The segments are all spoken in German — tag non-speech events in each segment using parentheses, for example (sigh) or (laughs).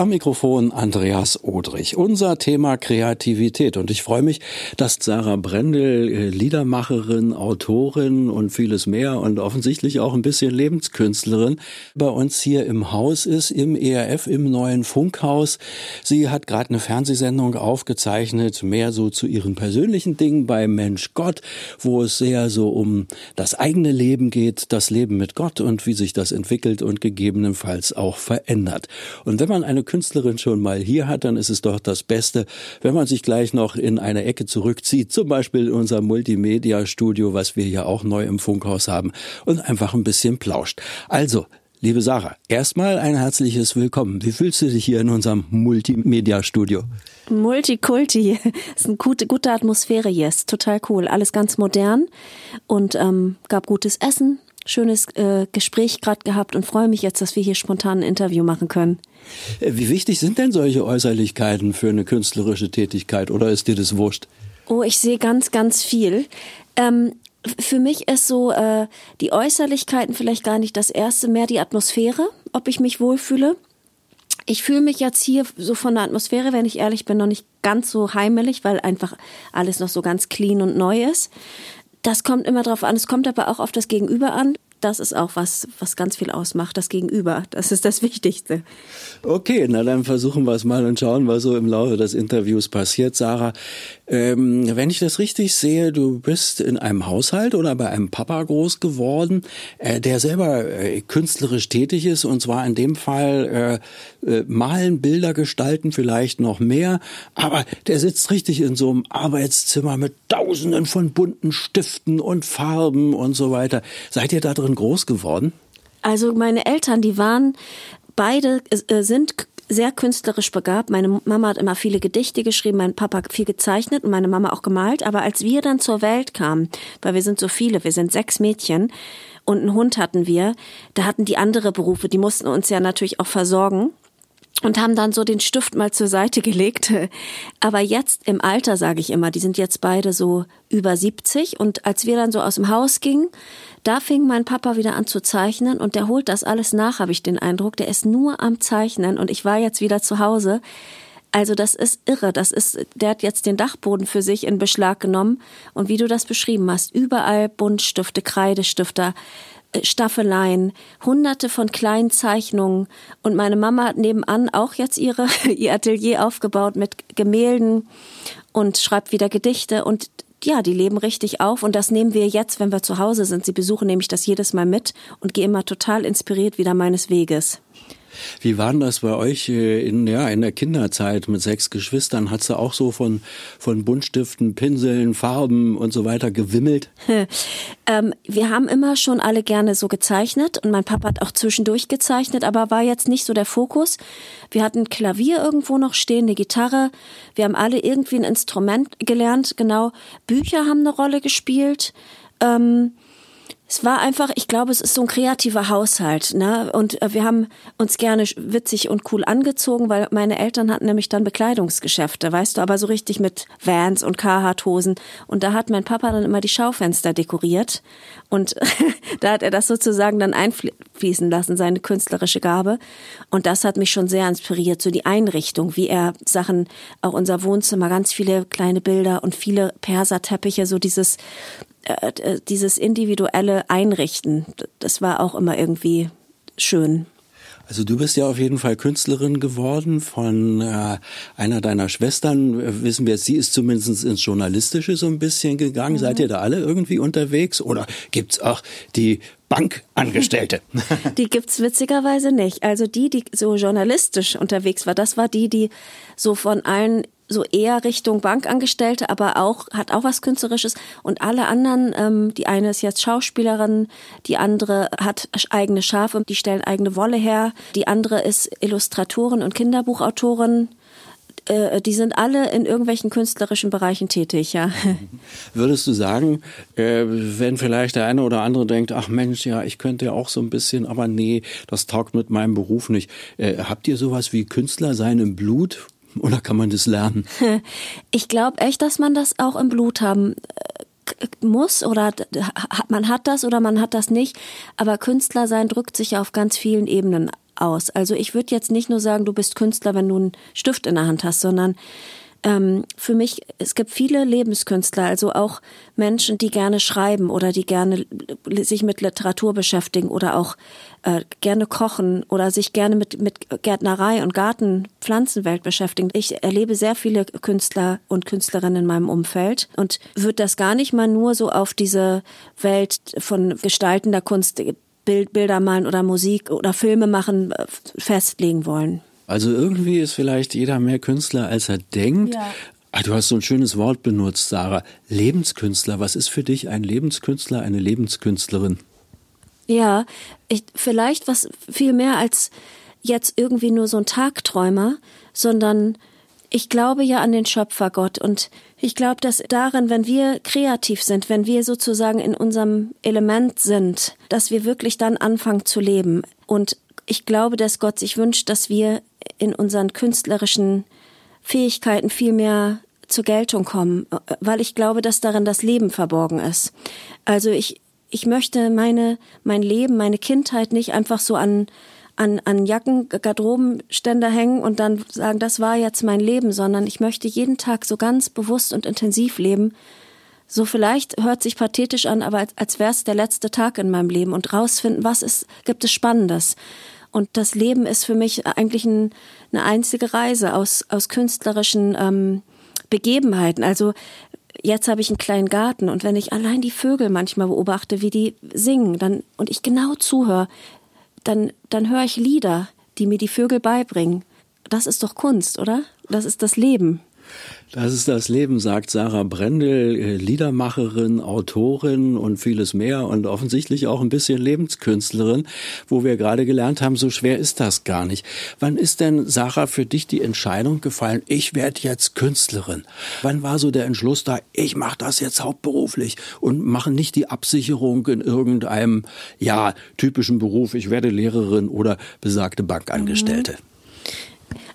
Am Mikrofon Andreas Odrich. Unser Thema Kreativität. Und ich freue mich, dass Sarah Brendel, äh, Liedermacherin, Autorin und vieles mehr und offensichtlich auch ein bisschen Lebenskünstlerin, bei uns hier im Haus ist, im ERF, im neuen Funkhaus. Sie hat gerade eine Fernsehsendung aufgezeichnet, mehr so zu ihren persönlichen Dingen bei Mensch Gott, wo es sehr so um das eigene Leben geht, das Leben mit Gott und wie sich das entwickelt und gegebenenfalls auch verändert. Und wenn man eine Künstlerin schon mal hier hat, dann ist es doch das Beste, wenn man sich gleich noch in eine Ecke zurückzieht, zum Beispiel in unser Multimedia-Studio, was wir ja auch neu im Funkhaus haben, und einfach ein bisschen plauscht. Also, Liebe Sarah, erstmal ein herzliches Willkommen. Wie fühlst du dich hier in unserem Multimedia-Studio? Multikulti. (laughs) ist eine gute, gute Atmosphäre hier. Ist total cool. Alles ganz modern und ähm, gab gutes Essen, schönes äh, Gespräch gerade gehabt und freue mich jetzt, dass wir hier spontan ein Interview machen können. Äh, wie wichtig sind denn solche Äußerlichkeiten für eine künstlerische Tätigkeit oder ist dir das wurscht? Oh, ich sehe ganz, ganz viel. Ähm, für mich ist so äh, die Äußerlichkeiten vielleicht gar nicht das erste, mehr die Atmosphäre, ob ich mich wohlfühle. Ich fühle mich jetzt hier so von der Atmosphäre, wenn ich ehrlich bin, noch nicht ganz so heimelig, weil einfach alles noch so ganz clean und neu ist. Das kommt immer drauf an. Es kommt aber auch auf das Gegenüber an das ist auch was, was ganz viel ausmacht, das Gegenüber. Das ist das Wichtigste. Okay, na dann versuchen wir es mal und schauen, was so im Laufe des Interviews passiert. Sarah, ähm, wenn ich das richtig sehe, du bist in einem Haushalt oder bei einem Papa groß geworden, äh, der selber äh, künstlerisch tätig ist und zwar in dem Fall äh, äh, malen, Bilder gestalten, vielleicht noch mehr, aber der sitzt richtig in so einem Arbeitszimmer mit tausenden von bunten Stiften und Farben und so weiter. Seid ihr da drin groß geworden? Also meine Eltern, die waren beide äh, sind sehr künstlerisch begabt. Meine Mama hat immer viele Gedichte geschrieben, mein Papa viel gezeichnet und meine Mama auch gemalt. Aber als wir dann zur Welt kamen, weil wir sind so viele, wir sind sechs Mädchen und einen Hund hatten wir, da hatten die andere Berufe, die mussten uns ja natürlich auch versorgen und haben dann so den Stift mal zur Seite gelegt. (laughs) Aber jetzt im Alter, sage ich immer, die sind jetzt beide so über 70 und als wir dann so aus dem Haus gingen, da fing mein Papa wieder an zu zeichnen und der holt das alles nach, habe ich den Eindruck. Der ist nur am Zeichnen und ich war jetzt wieder zu Hause. Also das ist irre. Das ist, der hat jetzt den Dachboden für sich in Beschlag genommen und wie du das beschrieben hast, überall Buntstifte, Kreidestifter, Staffeleien, hunderte von kleinen Zeichnungen und meine Mama hat nebenan auch jetzt ihre, (laughs) ihr Atelier aufgebaut mit Gemälden und schreibt wieder Gedichte und ja, die leben richtig auf und das nehmen wir jetzt, wenn wir zu Hause sind. Sie besuchen nämlich das jedes Mal mit und gehe immer total inspiriert wieder meines Weges. Wie war denn das bei euch äh, in, ja, in der Kinderzeit mit sechs Geschwistern? Hat's da auch so von, von Buntstiften, Pinseln, Farben und so weiter gewimmelt? (laughs) ähm, wir haben immer schon alle gerne so gezeichnet und mein Papa hat auch zwischendurch gezeichnet, aber war jetzt nicht so der Fokus. Wir hatten Klavier irgendwo noch stehen, eine Gitarre. Wir haben alle irgendwie ein Instrument gelernt, genau. Bücher haben eine Rolle gespielt. Ähm, es war einfach, ich glaube, es ist so ein kreativer Haushalt, ne? Und äh, wir haben uns gerne witzig und cool angezogen, weil meine Eltern hatten nämlich dann Bekleidungsgeschäfte, weißt du, aber so richtig mit Vans und Carhartt-Hosen. Und da hat mein Papa dann immer die Schaufenster dekoriert. Und (laughs) da hat er das sozusagen dann einfließen lassen, seine künstlerische Gabe. Und das hat mich schon sehr inspiriert, so die Einrichtung, wie er Sachen, auch unser Wohnzimmer, ganz viele kleine Bilder und viele Perserteppiche, so dieses äh, äh, dieses individuelle Einrichten, das war auch immer irgendwie schön. Also du bist ja auf jeden Fall Künstlerin geworden von äh, einer deiner Schwestern. Wissen wir, sie ist zumindest ins Journalistische so ein bisschen gegangen. Mhm. Seid ihr da alle irgendwie unterwegs? Oder gibt's auch die Bankangestellte? (laughs) Die gibt's witzigerweise nicht. Also die, die so journalistisch unterwegs war, das war die, die so von allen so eher Richtung Bankangestellte, aber auch hat auch was Künstlerisches. Und alle anderen, ähm, die eine ist jetzt Schauspielerin, die andere hat eigene Schafe, die stellen eigene Wolle her, die andere ist Illustratorin und Kinderbuchautorin äh, die sind alle in irgendwelchen künstlerischen Bereichen tätig, ja. (laughs) Würdest du sagen, äh, wenn vielleicht der eine oder andere denkt, ach Mensch, ja, ich könnte ja auch so ein bisschen, aber nee, das taugt mit meinem Beruf nicht. Äh, habt ihr sowas wie Künstler sein im Blut? Oder kann man das lernen? (laughs) Ich glaube echt, dass man das auch im Blut haben muss oder man hat das oder man hat das nicht. Aber Künstler sein drückt sich auf ganz vielen Ebenen aus. Also ich würde jetzt nicht nur sagen, du bist Künstler, wenn du einen Stift in der Hand hast, sondern ähm, für mich, es gibt viele Lebenskünstler, also auch Menschen, die gerne schreiben oder die gerne sich mit Literatur beschäftigen oder auch äh, gerne kochen oder sich gerne mit, mit Gärtnerei und Garten, Pflanzenwelt beschäftigen. Ich erlebe sehr viele Künstler und Künstlerinnen in meinem Umfeld und würde das gar nicht mal nur so auf diese Welt von gestaltender Kunst Bild, Bilder malen oder Musik oder Filme machen äh, festlegen wollen. Also irgendwie ist vielleicht jeder mehr Künstler, als er denkt. Ja. Ah, du hast so ein schönes Wort benutzt, Sarah. Lebenskünstler. Was ist für dich ein Lebenskünstler, eine Lebenskünstlerin? Ja, ich, vielleicht was viel mehr als jetzt irgendwie nur so ein Tagträumer, sondern ich glaube ja an den Schöpfergott und ich glaube, dass darin, wenn wir kreativ sind, wenn wir sozusagen in unserem Element sind, dass wir wirklich dann anfangen zu leben. Und ich glaube, dass Gott sich wünscht, dass wir in unseren künstlerischen Fähigkeiten viel mehr zur Geltung kommen, weil ich glaube, dass darin das Leben verborgen ist. Also ich, ich möchte meine, mein Leben, meine Kindheit nicht einfach so an, an, an Jacken, Garderobenständer hängen und dann sagen, das war jetzt mein Leben, sondern ich möchte jeden Tag so ganz bewusst und intensiv leben. So vielleicht hört sich pathetisch an, aber als, als wäre es der letzte Tag in meinem Leben und rausfinden, was ist, gibt es Spannendes. Und das Leben ist für mich eigentlich ein, eine einzige Reise aus, aus künstlerischen ähm, Begebenheiten. Also jetzt habe ich einen kleinen Garten und wenn ich allein die Vögel manchmal beobachte, wie die singen, dann und ich genau zuhöre, dann dann höre ich Lieder, die mir die Vögel beibringen. Das ist doch Kunst, oder? Das ist das Leben. Das ist das Leben, sagt Sarah Brendel, äh, Liedermacherin, Autorin und vieles mehr und offensichtlich auch ein bisschen Lebenskünstlerin, wo wir gerade gelernt haben, so schwer ist das gar nicht. Wann ist denn, Sarah, für dich die Entscheidung gefallen, ich werde jetzt Künstlerin? Wann war so der Entschluss da, ich mache das jetzt hauptberuflich und mache nicht die Absicherung in irgendeinem, ja, typischen Beruf, ich werde Lehrerin oder besagte Bankangestellte? Mhm.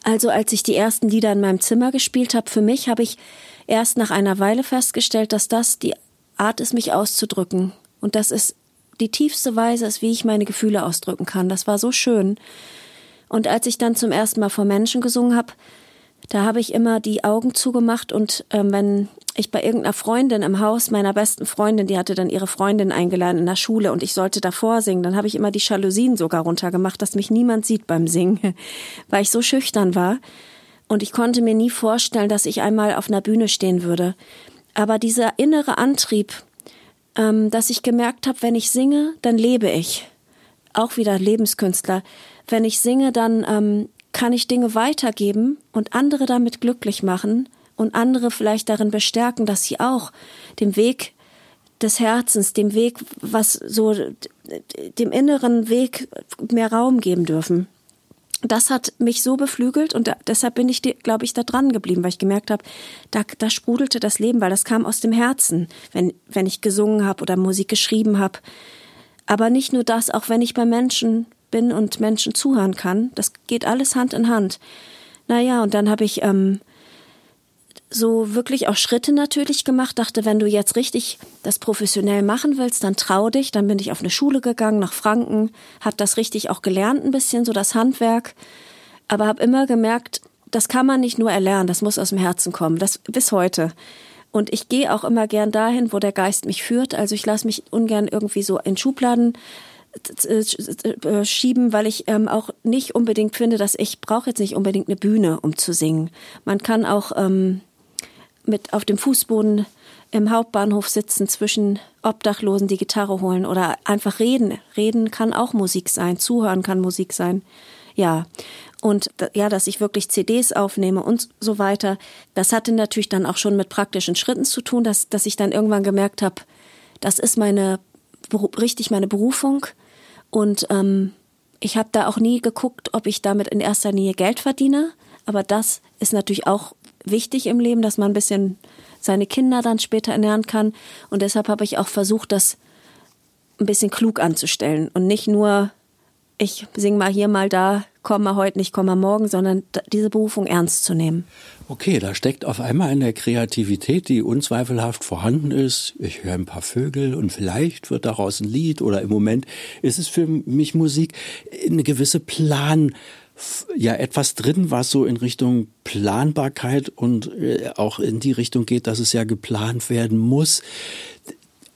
Also als ich die ersten Lieder in meinem Zimmer gespielt habe, für mich habe ich erst nach einer Weile festgestellt, dass das die Art ist, mich auszudrücken. Und das ist die tiefste Weise ist, wie ich meine Gefühle ausdrücken kann. Das war so schön. Und als ich dann zum ersten Mal vor Menschen gesungen habe, da habe ich immer die Augen zugemacht und ähm, wenn ich bei irgendeiner Freundin im Haus meiner besten Freundin, die hatte dann ihre Freundin eingeladen in der Schule und ich sollte davor singen, dann habe ich immer die Jalousien sogar runtergemacht, dass mich niemand sieht beim Singen, (laughs) weil ich so schüchtern war und ich konnte mir nie vorstellen, dass ich einmal auf einer Bühne stehen würde. Aber dieser innere Antrieb, ähm, dass ich gemerkt habe, wenn ich singe, dann lebe ich. Auch wieder Lebenskünstler. Wenn ich singe, dann ähm, kann ich Dinge weitergeben und andere damit glücklich machen und andere vielleicht darin bestärken, dass sie auch dem Weg des Herzens, dem Weg, was so dem inneren Weg mehr Raum geben dürfen. Das hat mich so beflügelt und deshalb bin ich, glaube ich, da dran geblieben, weil ich gemerkt habe, da, da sprudelte das Leben, weil das kam aus dem Herzen, wenn, wenn ich gesungen habe oder Musik geschrieben habe. Aber nicht nur das, auch wenn ich bei Menschen bin und Menschen zuhören kann. Das geht alles Hand in Hand. Naja, und dann habe ich ähm, so wirklich auch Schritte natürlich gemacht, dachte, wenn du jetzt richtig das professionell machen willst, dann trau dich. Dann bin ich auf eine Schule gegangen nach Franken, habe das richtig auch gelernt ein bisschen, so das Handwerk, aber habe immer gemerkt, das kann man nicht nur erlernen, das muss aus dem Herzen kommen, das bis heute. Und ich gehe auch immer gern dahin, wo der Geist mich führt. Also ich lasse mich ungern irgendwie so in Schubladen schieben, weil ich ähm, auch nicht unbedingt finde, dass ich brauche jetzt nicht unbedingt eine Bühne, um zu singen. Man kann auch ähm, mit auf dem Fußboden im Hauptbahnhof sitzen, zwischen Obdachlosen die Gitarre holen oder einfach reden. Reden kann auch Musik sein, zuhören kann Musik sein. Ja. Und ja, dass ich wirklich CDs aufnehme und so weiter. Das hatte natürlich dann auch schon mit praktischen Schritten zu tun, dass, dass ich dann irgendwann gemerkt habe, das ist meine richtig meine Berufung. Und ähm, ich habe da auch nie geguckt, ob ich damit in erster Linie Geld verdiene. Aber das ist natürlich auch wichtig im Leben, dass man ein bisschen seine Kinder dann später ernähren kann. Und deshalb habe ich auch versucht, das ein bisschen klug anzustellen und nicht nur, ich singe mal hier, mal da komm mal heute nicht, komm mal morgen, sondern diese Berufung ernst zu nehmen. Okay, da steckt auf einmal eine Kreativität, die unzweifelhaft vorhanden ist. Ich höre ein paar Vögel und vielleicht wird daraus ein Lied oder im Moment ist es für mich Musik eine gewisse Plan ja etwas drin, was so in Richtung Planbarkeit und äh, auch in die Richtung geht, dass es ja geplant werden muss.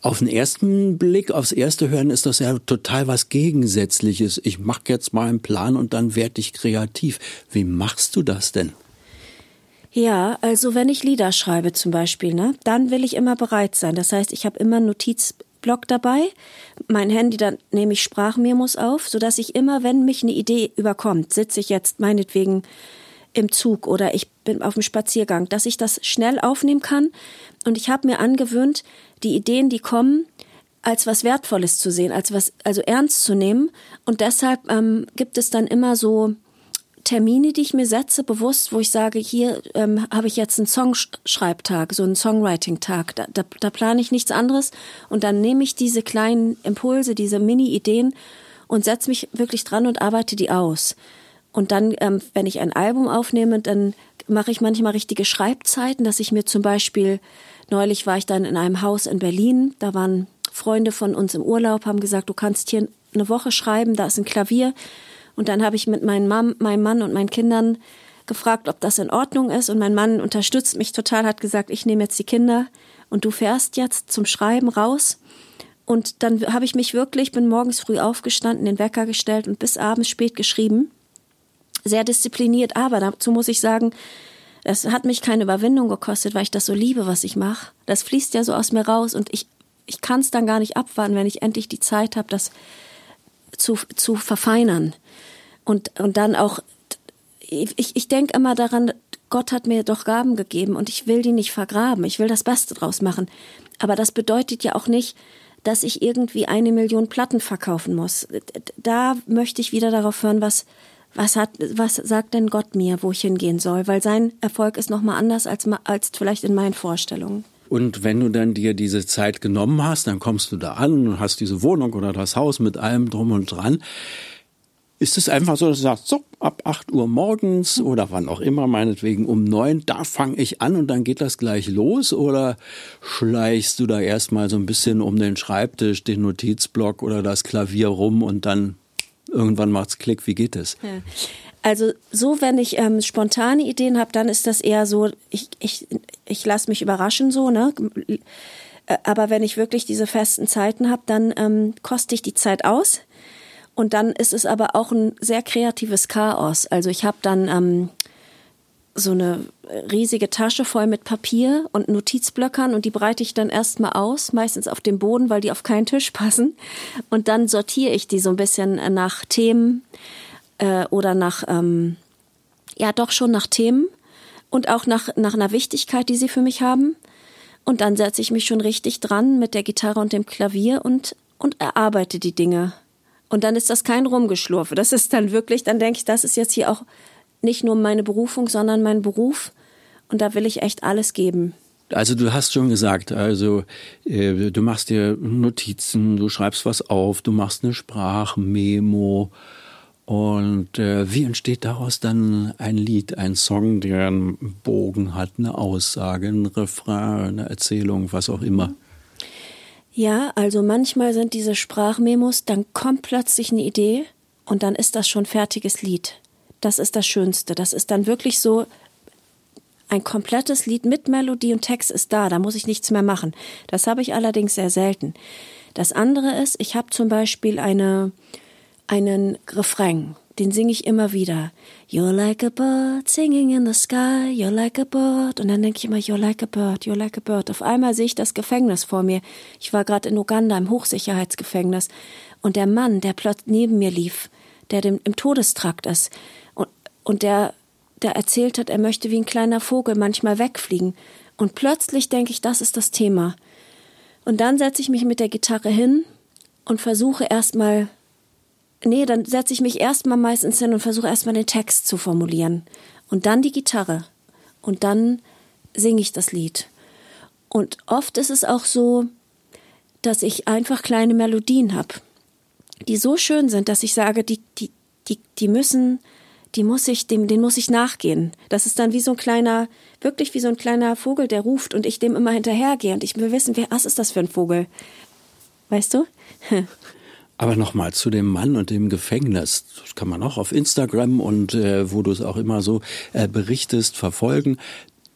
Auf den ersten Blick, aufs erste Hören ist das ja total was Gegensätzliches. Ich mache jetzt mal einen Plan und dann werde ich kreativ. Wie machst du das denn? Ja, also wenn ich Lieder schreibe zum Beispiel, ne, dann will ich immer bereit sein. Das heißt, ich habe immer einen Notizblock dabei, mein Handy, dann nehme ich Sprachmemos auf, sodass ich immer, wenn mich eine Idee überkommt, sitze ich jetzt meinetwegen im Zug oder ich bin auf dem Spaziergang, dass ich das schnell aufnehmen kann. Und ich habe mir angewöhnt, die Ideen, die kommen, als was Wertvolles zu sehen, als was, also ernst zu nehmen. Und deshalb ähm, gibt es dann immer so Termine, die ich mir setze, bewusst, wo ich sage, hier ähm, habe ich jetzt einen Songschreibtag, so einen Songwriting-Tag. Da, da, da plane ich nichts anderes und dann nehme ich diese kleinen Impulse, diese Mini-Ideen und setze mich wirklich dran und arbeite die aus. Und dann, ähm, wenn ich ein Album aufnehme, dann mache ich manchmal richtige Schreibzeiten, dass ich mir zum Beispiel, neulich war ich dann in einem Haus in Berlin, da waren Freunde von uns im Urlaub, haben gesagt, du kannst hier eine Woche schreiben, da ist ein Klavier. Und dann habe ich mit meinem, Mann, meinem Mann und meinen Kindern gefragt, ob das in Ordnung ist. Und mein Mann unterstützt mich total, hat gesagt, ich nehme jetzt die Kinder und du fährst jetzt zum Schreiben raus. Und dann habe ich mich wirklich, bin morgens früh aufgestanden, den Wecker gestellt und bis abends spät geschrieben sehr diszipliniert, aber dazu muss ich sagen, das hat mich keine Überwindung gekostet, weil ich das so liebe, was ich mache. Das fließt ja so aus mir raus und ich, ich kann es dann gar nicht abwarten, wenn ich endlich die Zeit habe, das zu, zu verfeinern. Und, und dann auch, ich, ich denke immer daran, Gott hat mir doch Gaben gegeben und ich will die nicht vergraben. Ich will das Beste draus machen. Aber das bedeutet ja auch nicht, dass ich irgendwie eine Million Platten verkaufen muss. Da möchte ich wieder darauf hören, was, was hat, was sagt denn Gott mir, wo ich hingehen soll? Weil sein Erfolg ist nochmal anders als, als vielleicht in meinen Vorstellungen. Und wenn du dann dir diese Zeit genommen hast, dann kommst du da an und hast diese Wohnung oder das Haus mit allem drum und dran. Ist es einfach so, dass du sagst, so, ab 8 Uhr morgens oder wann auch immer, meinetwegen um neun, da fange ich an und dann geht das gleich los? Oder schleichst du da erstmal so ein bisschen um den Schreibtisch, den Notizblock oder das Klavier rum und dann irgendwann macht's Klick. Wie geht? Ja. Also so, wenn ich ähm, spontane Ideen habe, dann ist das eher so, ich, ich, ich lasse mich überraschen so, ne? Äh, aber wenn ich wirklich diese festen Zeiten habe, dann ähm, koste ich die Zeit aus. Und dann ist es aber auch ein sehr kreatives Chaos. Also ich habe dann ähm, so eine riesige Tasche voll mit Papier und Notizblöckern und die breite ich dann erstmal aus, meistens auf dem Boden, weil die auf keinen Tisch passen. Und dann sortiere ich die so ein bisschen nach Themen äh, oder nach, ähm, ja doch schon nach Themen und auch nach, nach einer Wichtigkeit, die sie für mich haben. Und dann setze ich mich schon richtig dran mit der Gitarre und dem Klavier und, und erarbeite die Dinge. Und dann ist das kein Rumgeschlurfe. Das ist dann wirklich, dann denke ich, das ist jetzt hier auch nicht nur meine Berufung, sondern mein Beruf. Und da will ich echt alles geben. Also du hast schon gesagt, also äh, du machst dir Notizen, du schreibst was auf, du machst eine Sprachmemo. Und äh, wie entsteht daraus dann ein Lied, ein Song, der einen Bogen hat, eine Aussage, ein Refrain, eine Erzählung, was auch immer? Ja, also manchmal sind diese Sprachmemos, dann kommt plötzlich eine Idee und dann ist das schon fertiges Lied das ist das Schönste. Das ist dann wirklich so, ein komplettes Lied mit Melodie und Text ist da, da muss ich nichts mehr machen. Das habe ich allerdings sehr selten. Das andere ist, ich habe zum Beispiel eine, einen Refrain, den singe ich immer wieder. You're like a bird singing in the sky, you're like a bird. Und dann denke ich immer, you're like a bird, you're like a bird. Auf einmal sehe ich das Gefängnis vor mir. Ich war gerade in Uganda im Hochsicherheitsgefängnis. Und der Mann, der plötzlich neben mir lief, der dem, im Todestrakt ist, und der, der erzählt hat, er möchte wie ein kleiner Vogel manchmal wegfliegen. Und plötzlich denke ich, das ist das Thema. Und dann setze ich mich mit der Gitarre hin und versuche erstmal, nee, dann setze ich mich erstmal meistens hin und versuche erstmal den Text zu formulieren. Und dann die Gitarre. Und dann singe ich das Lied. Und oft ist es auch so, dass ich einfach kleine Melodien habe, die so schön sind, dass ich sage, die, die, die, die müssen, die muss ich, dem, den muss ich nachgehen. Das ist dann wie so ein kleiner, wirklich wie so ein kleiner Vogel, der ruft und ich dem immer hinterhergehe und ich will wissen, wer, was ist das für ein Vogel? Weißt du? (laughs) Aber nochmal zu dem Mann und dem Gefängnis. Das kann man auch auf Instagram und äh, wo du es auch immer so äh, berichtest, verfolgen.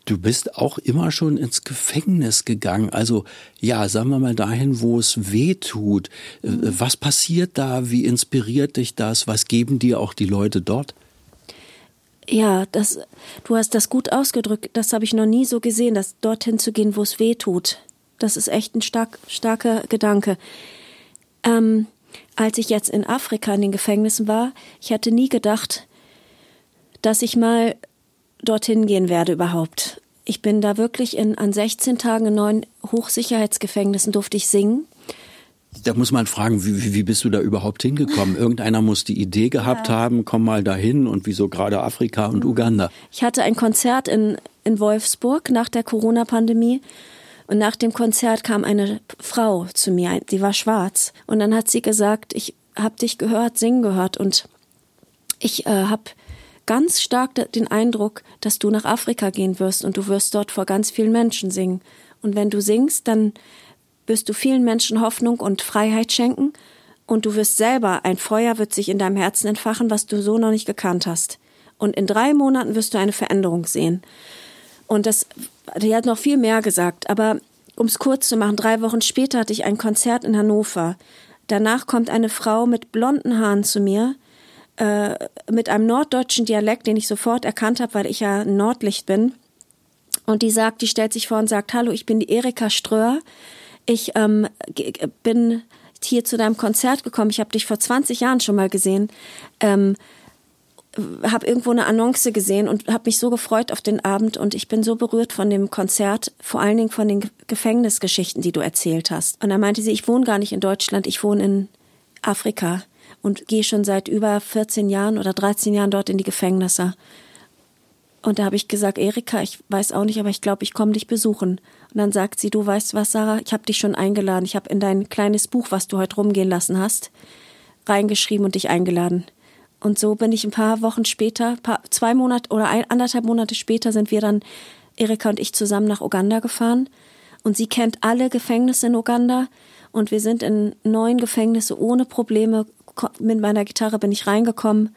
Du bist auch immer schon ins Gefängnis gegangen. Also ja, sagen wir mal dahin, wo es weh tut. Äh, was passiert da? Wie inspiriert dich das? Was geben dir auch die Leute dort? Ja, das, du hast das gut ausgedrückt. Das habe ich noch nie so gesehen, dass dorthin zu gehen, wo es weh tut. Das ist echt ein stark, starker Gedanke. Ähm, als ich jetzt in Afrika in den Gefängnissen war, ich hatte nie gedacht, dass ich mal dorthin gehen werde überhaupt. Ich bin da wirklich in, an 16 Tagen in neun Hochsicherheitsgefängnissen durfte ich singen. Da muss man fragen, wie, wie bist du da überhaupt hingekommen? Irgendeiner muss die Idee gehabt ja. haben, komm mal dahin und wieso gerade Afrika und Uganda? Ich hatte ein Konzert in, in Wolfsburg nach der Corona-Pandemie und nach dem Konzert kam eine Frau zu mir, die war schwarz und dann hat sie gesagt, ich habe dich gehört, singen gehört und ich äh, habe ganz stark den Eindruck, dass du nach Afrika gehen wirst und du wirst dort vor ganz vielen Menschen singen. Und wenn du singst, dann wirst du vielen Menschen Hoffnung und Freiheit schenken und du wirst selber, ein Feuer wird sich in deinem Herzen entfachen, was du so noch nicht gekannt hast. Und in drei Monaten wirst du eine Veränderung sehen. Und das, die hat noch viel mehr gesagt, aber um es kurz zu machen, drei Wochen später hatte ich ein Konzert in Hannover. Danach kommt eine Frau mit blonden Haaren zu mir, äh, mit einem norddeutschen Dialekt, den ich sofort erkannt habe, weil ich ja Nordlicht bin. Und die sagt, die stellt sich vor und sagt, hallo, ich bin die Erika Ströer. Ich ähm, bin hier zu deinem Konzert gekommen. Ich habe dich vor 20 Jahren schon mal gesehen. Ähm, habe irgendwo eine Annonce gesehen und habe mich so gefreut auf den Abend und ich bin so berührt von dem Konzert, vor allen Dingen von den Gefängnisgeschichten, die du erzählt hast. Und da meinte sie, ich wohne gar nicht in Deutschland, ich wohne in Afrika und gehe schon seit über 14 Jahren oder 13 Jahren dort in die Gefängnisse. Und da habe ich gesagt, Erika, ich weiß auch nicht, aber ich glaube, ich komme dich besuchen. Und dann sagt sie, du weißt was, Sarah, ich habe dich schon eingeladen. Ich habe in dein kleines Buch, was du heute rumgehen lassen hast, reingeschrieben und dich eingeladen. Und so bin ich ein paar Wochen später, paar, zwei Monate oder ein, anderthalb Monate später sind wir dann, Erika und ich, zusammen nach Uganda gefahren. Und sie kennt alle Gefängnisse in Uganda. Und wir sind in neun Gefängnisse ohne Probleme. Mit meiner Gitarre bin ich reingekommen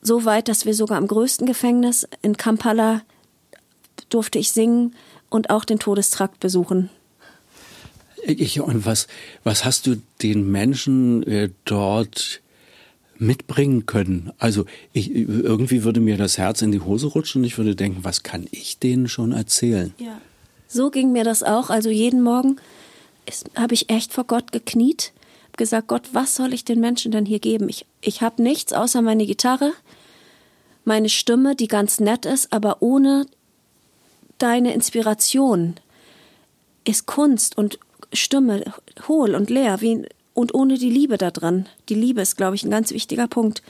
so weit, dass wir sogar im größten Gefängnis in Kampala durfte ich singen und auch den Todestrakt besuchen. Ich, und was, was hast du den Menschen äh, dort mitbringen können? Also ich, irgendwie würde mir das Herz in die Hose rutschen und ich würde denken, was kann ich denen schon erzählen? Ja. So ging mir das auch. Also jeden Morgen habe ich echt vor Gott gekniet gesagt, Gott, was soll ich den Menschen denn hier geben? Ich, ich habe nichts außer meine Gitarre, meine Stimme, die ganz nett ist, aber ohne deine Inspiration ist Kunst und Stimme hohl und leer, wie, und ohne die Liebe da drin. Die Liebe ist, glaube ich, ein ganz wichtiger Punkt.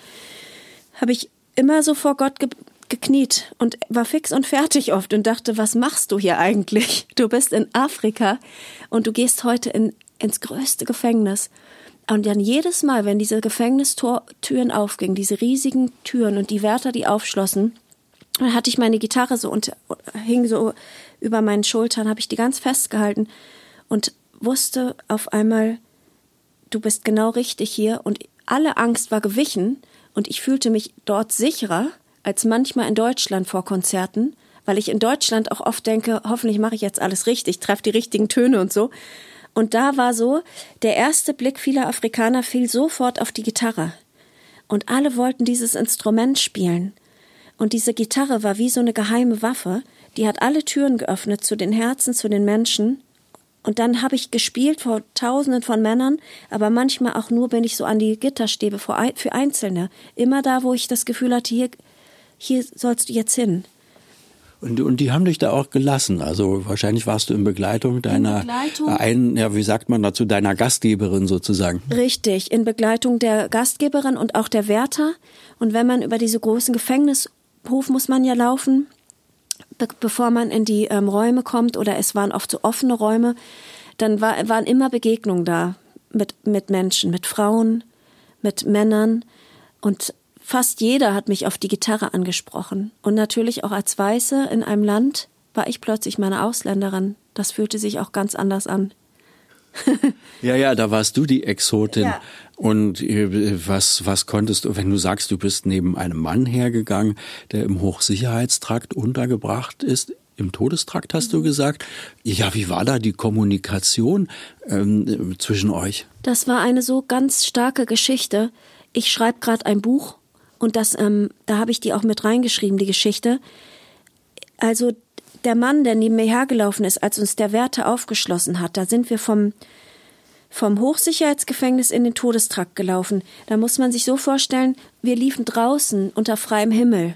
Habe ich immer so vor Gott ge gekniet und war fix und fertig oft und dachte, was machst du hier eigentlich? Du bist in Afrika und du gehst heute in, ins größte Gefängnis und dann jedes Mal, wenn diese Gefängnistüren aufgingen, diese riesigen Türen und die Wärter die aufschlossen, dann hatte ich meine Gitarre so und hing so über meinen Schultern, habe ich die ganz festgehalten und wusste auf einmal, du bist genau richtig hier und alle Angst war gewichen und ich fühlte mich dort sicherer als manchmal in Deutschland vor Konzerten, weil ich in Deutschland auch oft denke, hoffentlich mache ich jetzt alles richtig, treffe die richtigen Töne und so. Und da war so, der erste Blick vieler Afrikaner fiel sofort auf die Gitarre. Und alle wollten dieses Instrument spielen. Und diese Gitarre war wie so eine geheime Waffe, die hat alle Türen geöffnet zu den Herzen, zu den Menschen. Und dann habe ich gespielt vor Tausenden von Männern, aber manchmal auch nur bin ich so an die Gitterstäbe für Einzelne. Immer da, wo ich das Gefühl hatte, hier, hier sollst du jetzt hin. Und, und die haben dich da auch gelassen. Also wahrscheinlich warst du in Begleitung deiner, in Begleitung, ein, ja, wie sagt man dazu, deiner Gastgeberin sozusagen. Richtig, in Begleitung der Gastgeberin und auch der Wärter. Und wenn man über diese großen Gefängnishof muss man ja laufen, be bevor man in die ähm, Räume kommt, oder es waren oft so offene Räume, dann war, waren immer Begegnungen da mit, mit Menschen, mit Frauen, mit Männern. Und fast jeder hat mich auf die Gitarre angesprochen. Und natürlich auch als Weiße in einem Land war ich plötzlich meine Ausländerin. Das fühlte sich auch ganz anders an. (laughs) ja, ja, da warst du die Exotin. Ja. Und äh, was, was konntest du, wenn du sagst, du bist neben einem Mann hergegangen, der im Hochsicherheitstrakt untergebracht ist, im Todestrakt hast du gesagt. Ja, wie war da die Kommunikation ähm, zwischen euch? Das war eine so ganz starke Geschichte. Ich schreibe gerade ein Buch und das, ähm, da habe ich die auch mit reingeschrieben, die Geschichte. Also der Mann, der neben mir hergelaufen ist, als uns der Wärter aufgeschlossen hat, da sind wir vom, vom Hochsicherheitsgefängnis in den Todestrakt gelaufen. Da muss man sich so vorstellen, wir liefen draußen unter freiem Himmel.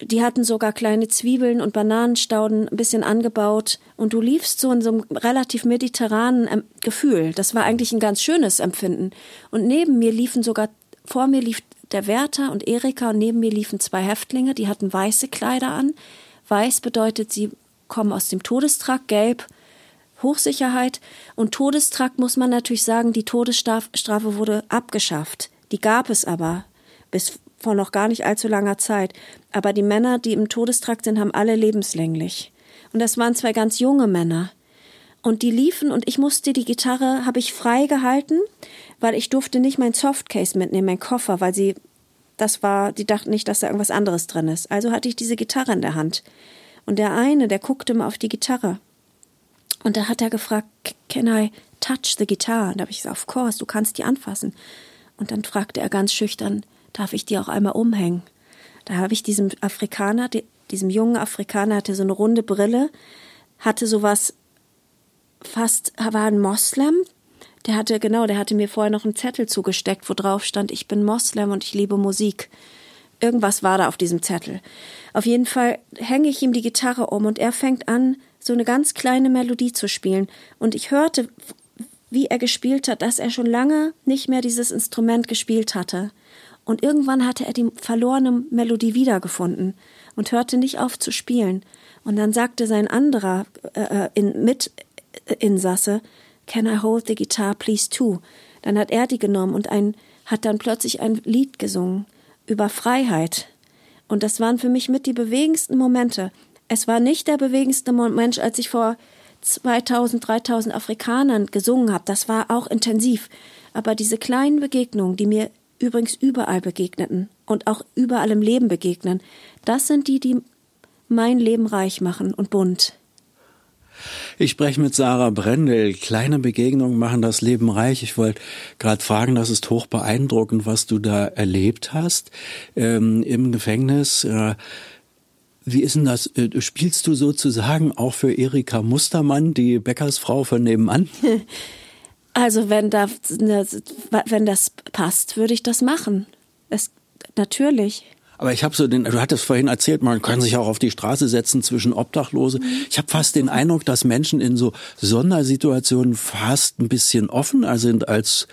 Die hatten sogar kleine Zwiebeln und Bananenstauden ein bisschen angebaut. Und du liefst so in so einem relativ mediterranen ähm, Gefühl. Das war eigentlich ein ganz schönes Empfinden. Und neben mir liefen sogar, vor mir lief der Wärter und Erika und neben mir liefen zwei Häftlinge, die hatten weiße Kleider an. Weiß bedeutet, sie kommen aus dem Todestrakt, gelb Hochsicherheit. Und Todestrakt muss man natürlich sagen, die Todesstrafe wurde abgeschafft. Die gab es aber bis vor noch gar nicht allzu langer Zeit. Aber die Männer, die im Todestrakt sind, haben alle lebenslänglich. Und das waren zwei ganz junge Männer. Und die liefen und ich musste die Gitarre, habe ich frei gehalten, weil ich durfte nicht mein Softcase mitnehmen, mein Koffer, weil sie, das war, die dachten nicht, dass da irgendwas anderes drin ist. Also hatte ich diese Gitarre in der Hand. Und der eine, der guckte mal auf die Gitarre. Und da hat er gefragt, can I touch the guitar? Und da habe ich gesagt, of course, du kannst die anfassen. Und dann fragte er ganz schüchtern, darf ich die auch einmal umhängen? Da habe ich diesem Afrikaner, diesem jungen Afrikaner, hatte so eine runde Brille, hatte sowas fast, war ein Moslem. Der hatte, genau, der hatte mir vorher noch einen Zettel zugesteckt, wo drauf stand, ich bin Moslem und ich liebe Musik. Irgendwas war da auf diesem Zettel. Auf jeden Fall hänge ich ihm die Gitarre um und er fängt an, so eine ganz kleine Melodie zu spielen. Und ich hörte, wie er gespielt hat, dass er schon lange nicht mehr dieses Instrument gespielt hatte. Und irgendwann hatte er die verlorene Melodie wiedergefunden und hörte nicht auf zu spielen. Und dann sagte sein anderer äh, äh in, Mitinsasse, Can I hold the guitar, please too? Dann hat er die genommen und ein, hat dann plötzlich ein Lied gesungen über Freiheit. Und das waren für mich mit die bewegendsten Momente. Es war nicht der bewegendste Moment, als ich vor 2000, 3000 Afrikanern gesungen habe. Das war auch intensiv. Aber diese kleinen Begegnungen, die mir übrigens überall begegneten und auch überall im Leben begegnen, das sind die, die mein Leben reich machen und bunt. Ich spreche mit Sarah Brendel. Kleine Begegnungen machen das Leben reich. Ich wollte gerade fragen, das ist hoch beeindruckend, was du da erlebt hast ähm, im Gefängnis. Äh, wie ist denn das? Äh, spielst du sozusagen auch für Erika Mustermann, die Bäckersfrau von nebenan? (laughs) Also wenn da, ne, wenn das passt, würde ich das machen. Es, natürlich. Aber ich habe so den, du hattest vorhin erzählt, man kann sich auch auf die Straße setzen zwischen Obdachlose. Ich habe fast den Eindruck, dass Menschen in so Sondersituationen fast ein bisschen offener sind als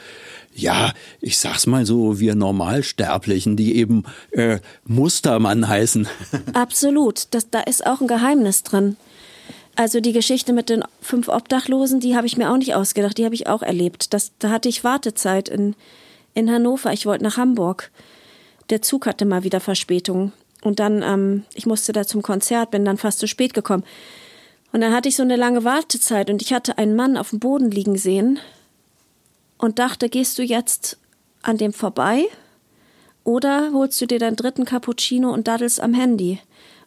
ja, ich sag's mal so, wir Normalsterblichen, die eben äh, Mustermann heißen. (laughs) Absolut, das, da ist auch ein Geheimnis drin. Also die Geschichte mit den fünf Obdachlosen, die habe ich mir auch nicht ausgedacht, die habe ich auch erlebt. Das, da hatte ich Wartezeit in, in Hannover. Ich wollte nach Hamburg. Der Zug hatte mal wieder Verspätung. Und dann, ähm, ich musste da zum Konzert, bin dann fast zu spät gekommen. Und dann hatte ich so eine lange Wartezeit und ich hatte einen Mann auf dem Boden liegen sehen und dachte, gehst du jetzt an dem vorbei oder holst du dir deinen dritten Cappuccino und daddelst am Handy?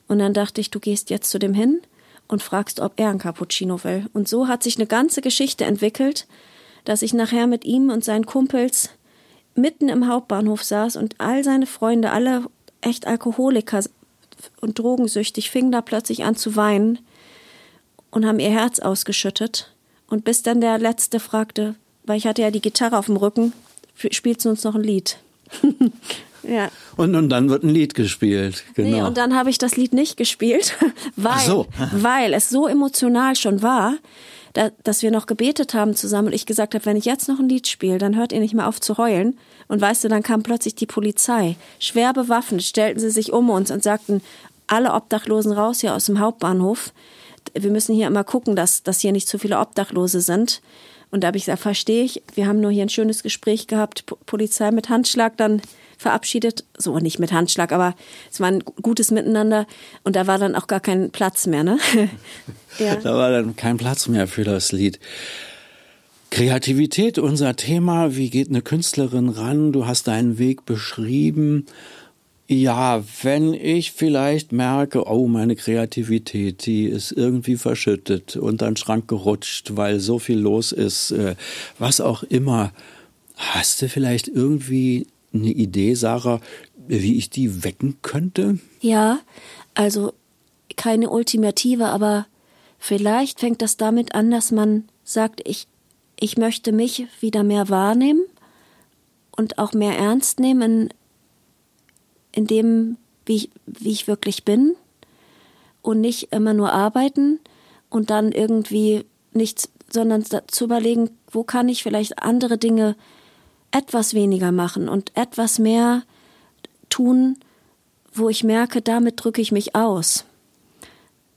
Und dann dachte ich, du gehst jetzt zu dem hin und fragst, ob er ein Cappuccino will. Und so hat sich eine ganze Geschichte entwickelt, dass ich nachher mit ihm und seinen Kumpels mitten im Hauptbahnhof saß und all seine Freunde, alle echt Alkoholiker und drogensüchtig, fingen da plötzlich an zu weinen und haben ihr Herz ausgeschüttet. Und bis dann der Letzte fragte, weil ich hatte ja die Gitarre auf dem Rücken, spielst du uns noch ein Lied? (laughs) ja. Und, und dann wird ein Lied gespielt, genau. Nee, und dann habe ich das Lied nicht gespielt, (laughs) weil, so. weil es so emotional schon war, da, dass wir noch gebetet haben zusammen und ich gesagt habe, wenn ich jetzt noch ein Lied spiele, dann hört ihr nicht mehr auf zu heulen. Und weißt du, dann kam plötzlich die Polizei. Schwer bewaffnet stellten sie sich um uns und sagten, alle Obdachlosen raus hier aus dem Hauptbahnhof. Wir müssen hier immer gucken, dass, dass hier nicht zu viele Obdachlose sind. Und da habe ich gesagt, verstehe ich, wir haben nur hier ein schönes Gespräch gehabt, Polizei mit Handschlag dann verabschiedet, so nicht mit Handschlag, aber es war ein gutes Miteinander und da war dann auch gar kein Platz mehr, ne? (laughs) ja. Da war dann kein Platz mehr für das Lied. Kreativität, unser Thema. Wie geht eine Künstlerin ran? Du hast deinen Weg beschrieben. Ja, wenn ich vielleicht merke, oh, meine Kreativität, die ist irgendwie verschüttet und an den Schrank gerutscht, weil so viel los ist, äh, was auch immer. Hast du vielleicht irgendwie eine Idee, Sarah, wie ich die wecken könnte? Ja, also keine Ultimative, aber vielleicht fängt das damit an, dass man sagt, ich, ich möchte mich wieder mehr wahrnehmen und auch mehr ernst nehmen dem, wie ich, wie ich wirklich bin und nicht immer nur arbeiten und dann irgendwie nichts, sondern zu überlegen, wo kann ich vielleicht andere Dinge etwas weniger machen und etwas mehr tun, wo ich merke, damit drücke ich mich aus.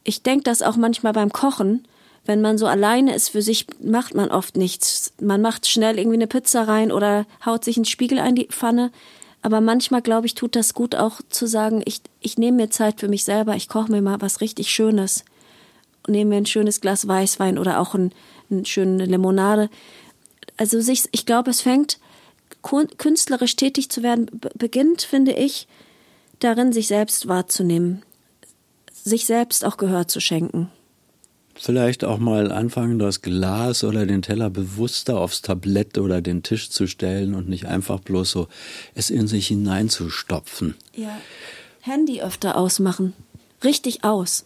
Ich denke das auch manchmal beim Kochen, wenn man so alleine ist für sich, macht man oft nichts. Man macht schnell irgendwie eine Pizza rein oder haut sich einen Spiegel in die Pfanne. Aber manchmal, glaube ich, tut das gut auch zu sagen, ich, ich nehme mir Zeit für mich selber, ich koche mir mal was richtig Schönes. Und nehme mir ein schönes Glas Weißwein oder auch ein, eine schöne Limonade. Also sich, ich glaube, es fängt, künstlerisch tätig zu werden, beginnt, finde ich, darin, sich selbst wahrzunehmen, sich selbst auch Gehör zu schenken. Vielleicht auch mal anfangen, das Glas oder den Teller bewusster aufs Tablett oder den Tisch zu stellen und nicht einfach bloß so es in sich hineinzustopfen. Ja. Handy öfter ausmachen. Richtig aus.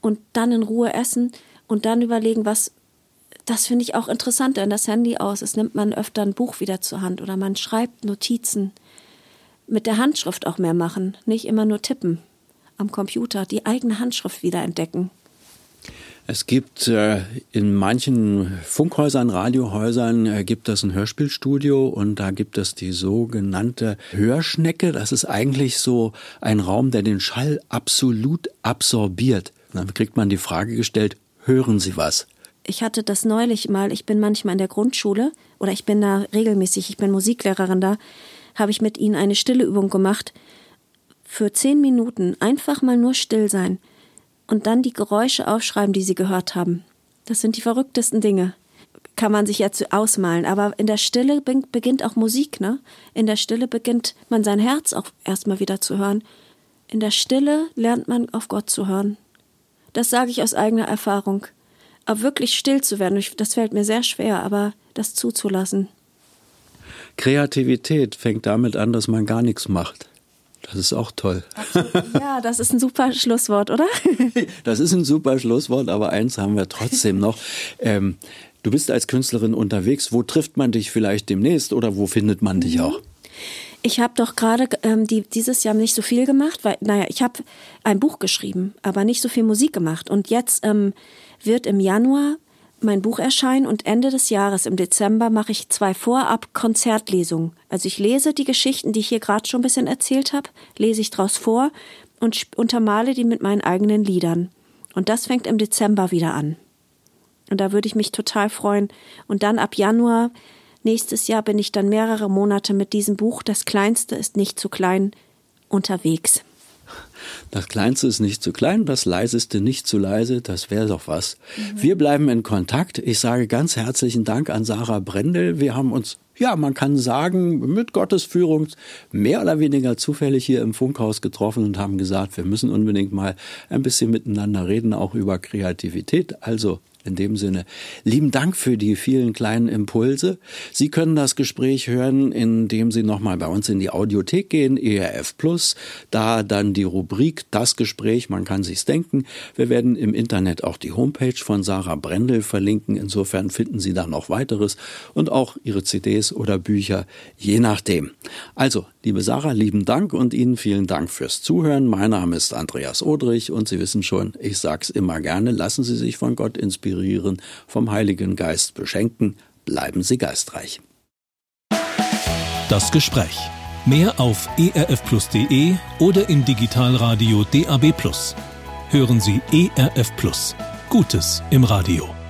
Und dann in Ruhe essen und dann überlegen, was. Das finde ich auch interessant, denn das Handy aus. Es nimmt man öfter ein Buch wieder zur Hand oder man schreibt Notizen. Mit der Handschrift auch mehr machen. Nicht immer nur tippen am Computer. Die eigene Handschrift wieder entdecken. Es gibt äh, in manchen Funkhäusern, Radiohäusern äh, gibt es ein Hörspielstudio und da gibt es die sogenannte Hörschnecke. Das ist eigentlich so ein Raum, der den Schall absolut absorbiert. Dann kriegt man die Frage gestellt, hören Sie was? Ich hatte das neulich mal, ich bin manchmal in der Grundschule oder ich bin da regelmäßig, ich bin Musiklehrerin da, habe ich mit ihnen eine stille Übung gemacht. Für zehn Minuten einfach mal nur still sein und dann die Geräusche aufschreiben, die sie gehört haben. Das sind die verrücktesten Dinge. Kann man sich jetzt ausmalen. Aber in der Stille beginnt auch Musik, ne? In der Stille beginnt man sein Herz auch erstmal wieder zu hören. In der Stille lernt man auf Gott zu hören. Das sage ich aus eigener Erfahrung. Aber wirklich still zu werden, das fällt mir sehr schwer, aber das zuzulassen. Kreativität fängt damit an, dass man gar nichts macht. Das ist auch toll. Ja, das ist ein super Schlusswort, oder? (laughs) das ist ein super Schlusswort, aber eins haben wir trotzdem noch. Ähm, du bist als Künstlerin unterwegs. Wo trifft man dich vielleicht demnächst oder wo findet man dich mhm. auch? Ich habe doch gerade ähm, die, dieses Jahr nicht so viel gemacht, weil, naja, ich habe ein Buch geschrieben, aber nicht so viel Musik gemacht. Und jetzt ähm, wird im Januar mein Buch erscheinen und Ende des Jahres im Dezember mache ich zwei Vorab-Konzertlesungen. Also ich lese die Geschichten, die ich hier gerade schon ein bisschen erzählt habe, lese ich draus vor und untermale die mit meinen eigenen Liedern. Und das fängt im Dezember wieder an. Und da würde ich mich total freuen. Und dann ab Januar nächstes Jahr bin ich dann mehrere Monate mit diesem Buch, das kleinste ist nicht zu klein, unterwegs. Das Kleinste ist nicht zu klein, das Leiseste nicht zu leise, das wäre doch was. Mhm. Wir bleiben in Kontakt. Ich sage ganz herzlichen Dank an Sarah Brendel. Wir haben uns, ja, man kann sagen, mit Gottes Führung mehr oder weniger zufällig hier im Funkhaus getroffen und haben gesagt, wir müssen unbedingt mal ein bisschen miteinander reden, auch über Kreativität. Also in dem Sinne, lieben Dank für die vielen kleinen Impulse. Sie können das Gespräch hören, indem Sie nochmal bei uns in die Audiothek gehen, ERF Plus, da dann die Rubrik Das Gespräch, man kann sich's denken. Wir werden im Internet auch die Homepage von Sarah Brendel verlinken. Insofern finden Sie da noch weiteres und auch Ihre CDs oder Bücher, je nachdem. Also, liebe Sarah, lieben Dank und Ihnen vielen Dank fürs Zuhören. Mein Name ist Andreas Odrich und Sie wissen schon, ich sag's immer gerne, lassen Sie sich von Gott inspirieren vom Heiligen Geist beschenken. Bleiben Sie geistreich. Das Gespräch. Mehr auf erfplus.de oder im Digitalradio DAB+. Hören Sie ERF. Gutes im Radio.